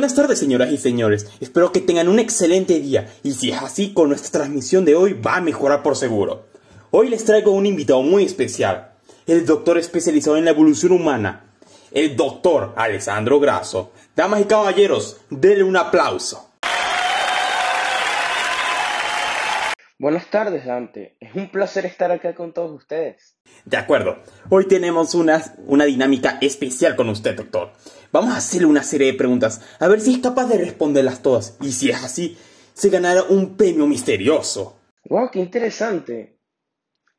Buenas tardes, señoras y señores. Espero que tengan un excelente día y si es así, con nuestra transmisión de hoy va a mejorar por seguro. Hoy les traigo un invitado muy especial, el doctor especializado en la evolución humana, el doctor Alessandro Grasso. Damas y caballeros, denle un aplauso. Buenas tardes, Dante. Es un placer estar acá con todos ustedes. De acuerdo. Hoy tenemos una, una dinámica especial con usted, doctor. Vamos a hacerle una serie de preguntas, a ver si es capaz de responderlas todas. Y si es así, se ganará un premio misterioso. ¡Wow! ¡Qué interesante!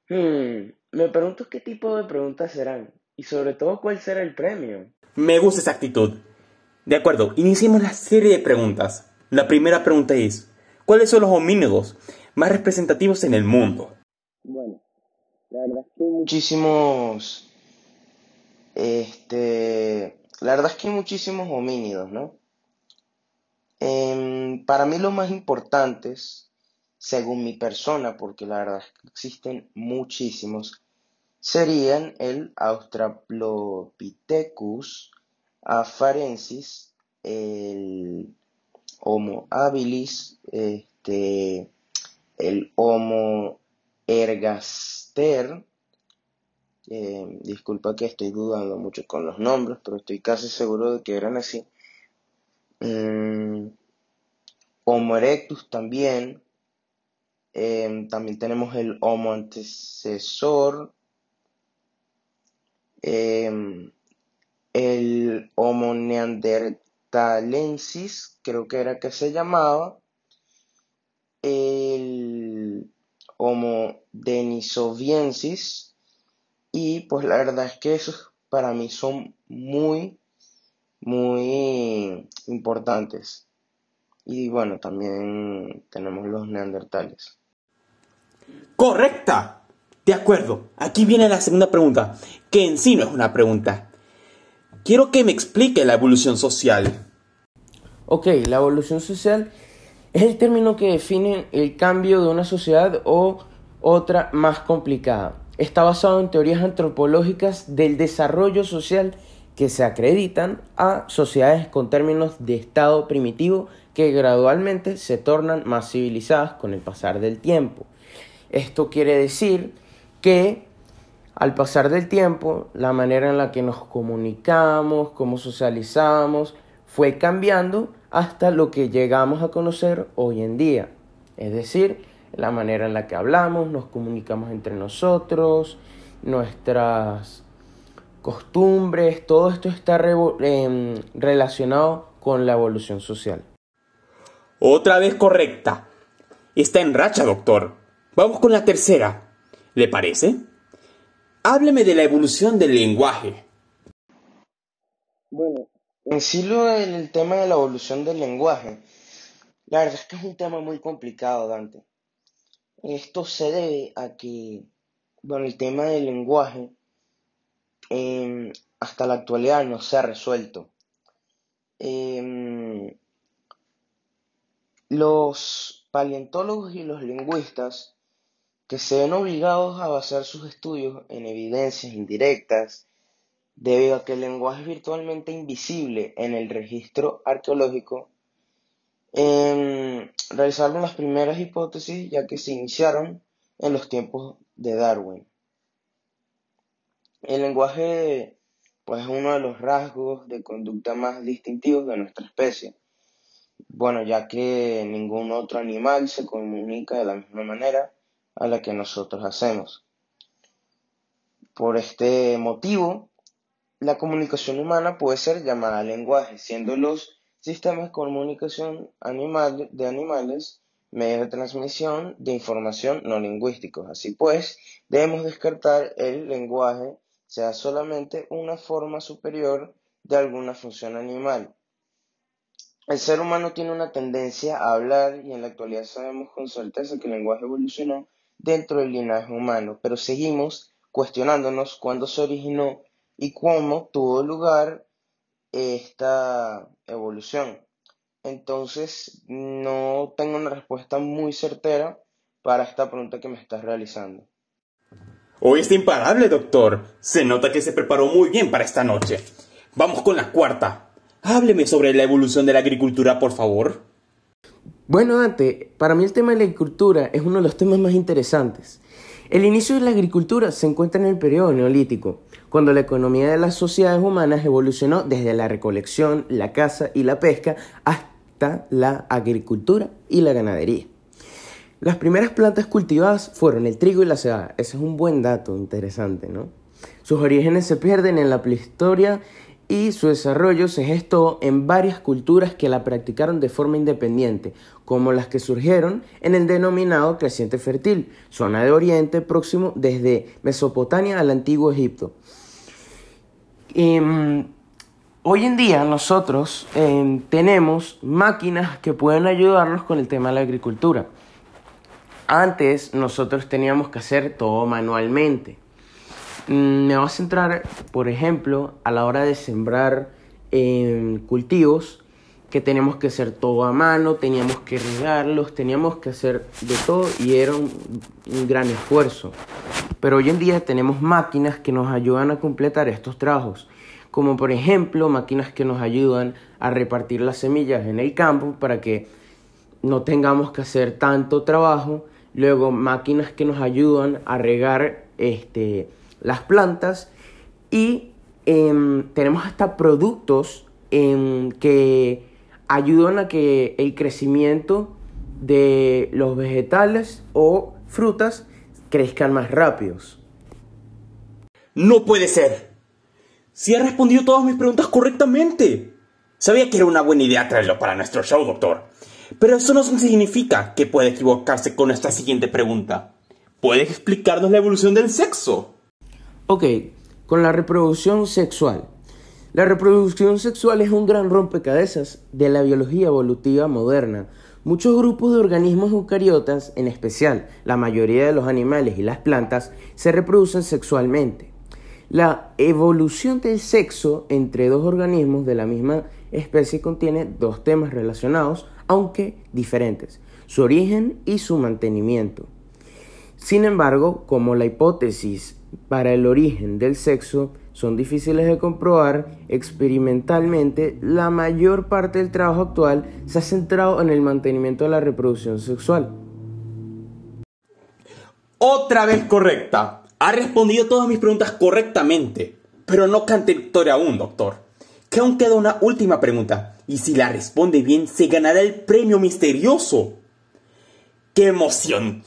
Hmm, me pregunto qué tipo de preguntas serán. Y sobre todo, ¿cuál será el premio? Me gusta esa actitud. De acuerdo, iniciemos la serie de preguntas. La primera pregunta es, ¿cuáles son los homínidos? Más representativos en el mundo. Bueno, la verdad es que hay muchísimos, este, la verdad es que hay muchísimos homínidos, ¿no? Em, para mí los más importantes, según mi persona, porque la verdad es que existen muchísimos, serían el Australopithecus afarensis, el Homo habilis, este, el Homo ergaster, eh, disculpa que estoy dudando mucho con los nombres, pero estoy casi seguro de que eran así. Mm, Homo erectus también. Eh, también tenemos el Homo antecesor. Eh, el Homo neandertalensis, creo que era que se llamaba el Homo denisoviensis y pues la verdad es que esos para mí son muy muy importantes. Y bueno también tenemos los neandertales. Correcta. De acuerdo. Aquí viene la segunda pregunta que en sí no es una pregunta. Quiero que me explique la evolución social. Ok la evolución social es el término que define el cambio de una sociedad o otra más complicada. Está basado en teorías antropológicas del desarrollo social que se acreditan a sociedades con términos de estado primitivo que gradualmente se tornan más civilizadas con el pasar del tiempo. Esto quiere decir que al pasar del tiempo, la manera en la que nos comunicamos, cómo socializamos, fue cambiando hasta lo que llegamos a conocer hoy en día. Es decir, la manera en la que hablamos, nos comunicamos entre nosotros, nuestras costumbres, todo esto está em, relacionado con la evolución social. Otra vez correcta. Está en racha, doctor. Vamos con la tercera. ¿Le parece? Hábleme de la evolución del lenguaje. Bueno, en sí, lo el tema de la evolución del lenguaje, la verdad es que es un tema muy complicado, Dante. Esto se debe a que, bueno, el tema del lenguaje em, hasta la actualidad no se ha resuelto. Em, los paleontólogos y los lingüistas que se ven obligados a basar sus estudios en evidencias indirectas debido a que el lenguaje es virtualmente invisible en el registro arqueológico, realizaron las primeras hipótesis ya que se iniciaron en los tiempos de Darwin. El lenguaje pues, es uno de los rasgos de conducta más distintivos de nuestra especie. Bueno, ya que ningún otro animal se comunica de la misma manera a la que nosotros hacemos. Por este motivo, la comunicación humana puede ser llamada lenguaje, siendo los sistemas de comunicación de animales medios de transmisión de información no lingüísticos. Así pues, debemos descartar el lenguaje sea solamente una forma superior de alguna función animal. El ser humano tiene una tendencia a hablar y en la actualidad sabemos con certeza que el lenguaje evolucionó dentro del linaje humano, pero seguimos cuestionándonos cuándo se originó y cómo tuvo lugar esta evolución. Entonces, no tengo una respuesta muy certera para esta pregunta que me estás realizando. Hoy está imparable, doctor. Se nota que se preparó muy bien para esta noche. Vamos con la cuarta. Hábleme sobre la evolución de la agricultura, por favor. Bueno, Dante, para mí el tema de la agricultura es uno de los temas más interesantes. El inicio de la agricultura se encuentra en el periodo neolítico, cuando la economía de las sociedades humanas evolucionó desde la recolección, la caza y la pesca hasta la agricultura y la ganadería. Las primeras plantas cultivadas fueron el trigo y la cebada. Ese es un buen dato interesante, ¿no? Sus orígenes se pierden en la prehistoria y su desarrollo se gestó en varias culturas que la practicaron de forma independiente, como las que surgieron en el denominado creciente fértil, zona de Oriente Próximo desde Mesopotamia al antiguo Egipto. Em, hoy en día nosotros em, tenemos máquinas que pueden ayudarnos con el tema de la agricultura. Antes nosotros teníamos que hacer todo manualmente. Mm, me voy a centrar, por ejemplo, a la hora de sembrar em, cultivos, que tenemos que hacer todo a mano, teníamos que regarlos, teníamos que hacer de todo y era un, gran esfuerzo. Pero hoy en día tenemos máquinas que nos ayudan a completar estos trabajos, como por ejemplo máquinas que nos ayudan a repartir las semillas en el campo para que no tengamos que hacer tanto trabajo, luego máquinas que nos ayudan a regar este, las plantas y em, tenemos hasta productos em, que ayudan a que el crecimiento de los vegetales o frutas crezcan más rápidos. No puede ser. Si ha respondido todas mis preguntas correctamente. Sabía que era una buena idea traerlo para nuestro show, doctor. Pero eso no significa que pueda equivocarse con nuestra siguiente pregunta. ¿Puede explicarnos la evolución del sexo? Ok, con la reproducción sexual. La reproducción sexual es un gran rompecabezas de la biología evolutiva moderna. Muchos grupos de organismos eucariotas, en especial la mayoría de los animales y las plantas, se reproducen sexualmente. La evolución del sexo entre dos organismos de la misma especie contiene dos temas relacionados, aunque diferentes, su origen y su mantenimiento. Sin embargo, como la hipótesis para el origen del sexo son difíciles de comprobar experimentalmente, la mayor parte del trabajo actual se ha centrado en el mantenimiento de la reproducción sexual. Otra vez correcta. Ha respondido todas mis preguntas correctamente. Pero no cante victoria aún, doctor. Que aún queda una última pregunta. Y si la responde bien, se ganará el premio misterioso. ¡Qué emoción!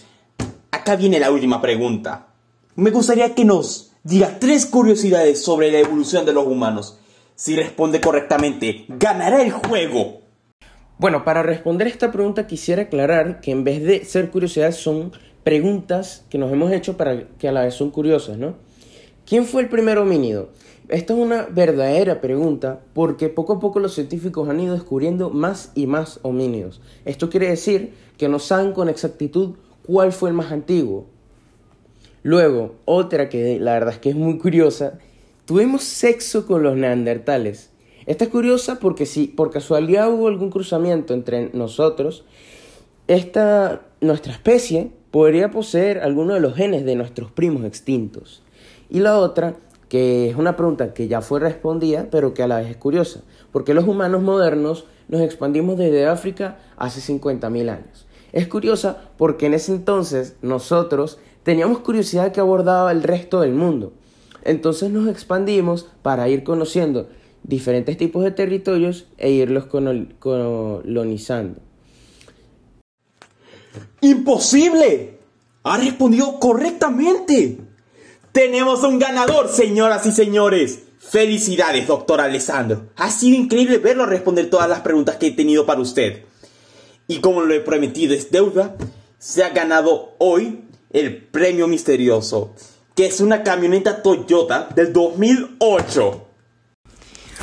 Acá viene la última pregunta. Me gustaría que nos diga tres curiosidades sobre la evolución de los humanos. Si responde correctamente, ganará el juego. Bueno, para responder esta pregunta quisiera aclarar que en vez de ser curiosidades son preguntas que nos hemos hecho para que a la vez son curiosas, ¿no? ¿Quién fue el primer homínido? Esta es una verdadera pregunta porque poco a poco los científicos han ido descubriendo más y más homínidos. Esto quiere decir que no saben con exactitud cuál fue el más antiguo, Luego, otra que la verdad es que es muy curiosa, tuvimos sexo con los neandertales. Esta es curiosa porque si por casualidad hubo algún cruzamiento entre nosotros, esta, nuestra especie podría poseer alguno de los genes de nuestros primos extintos. Y la otra, que es una pregunta que ya fue respondida, pero que a la vez es curiosa, porque los humanos modernos nos expandimos desde África hace 50.000 años. Es curiosa porque en ese entonces nosotros teníamos curiosidad que abordaba el resto del mundo. Entonces nos expandimos para ir conociendo diferentes tipos de territorios e irlos colonizando. ¡Imposible! Ha respondido correctamente. Tenemos un ganador, señoras y señores. Felicidades, doctor Alessandro. Ha sido increíble verlo responder todas las preguntas que he tenido para usted. Y como lo he prometido es deuda, se ha ganado hoy el premio misterioso, que es una camioneta Toyota del 2008.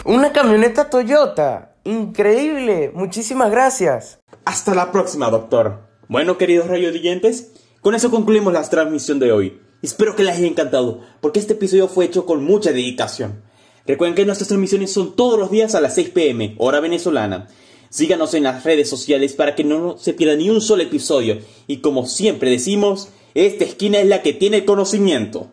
Una camioneta Toyota. Increíble. Muchísimas gracias. Hasta la próxima, doctor. Bueno, queridos radioyentes, con eso concluimos la transmisión de hoy. Espero que les haya encantado, porque este episodio fue hecho con mucha dedicación. Recuerden que nuestras transmisiones son todos los días a las 6 pm, hora venezolana. Síganos en las redes sociales para que no se pierda ni un solo episodio. Y como siempre decimos, esta esquina es la que tiene conocimiento.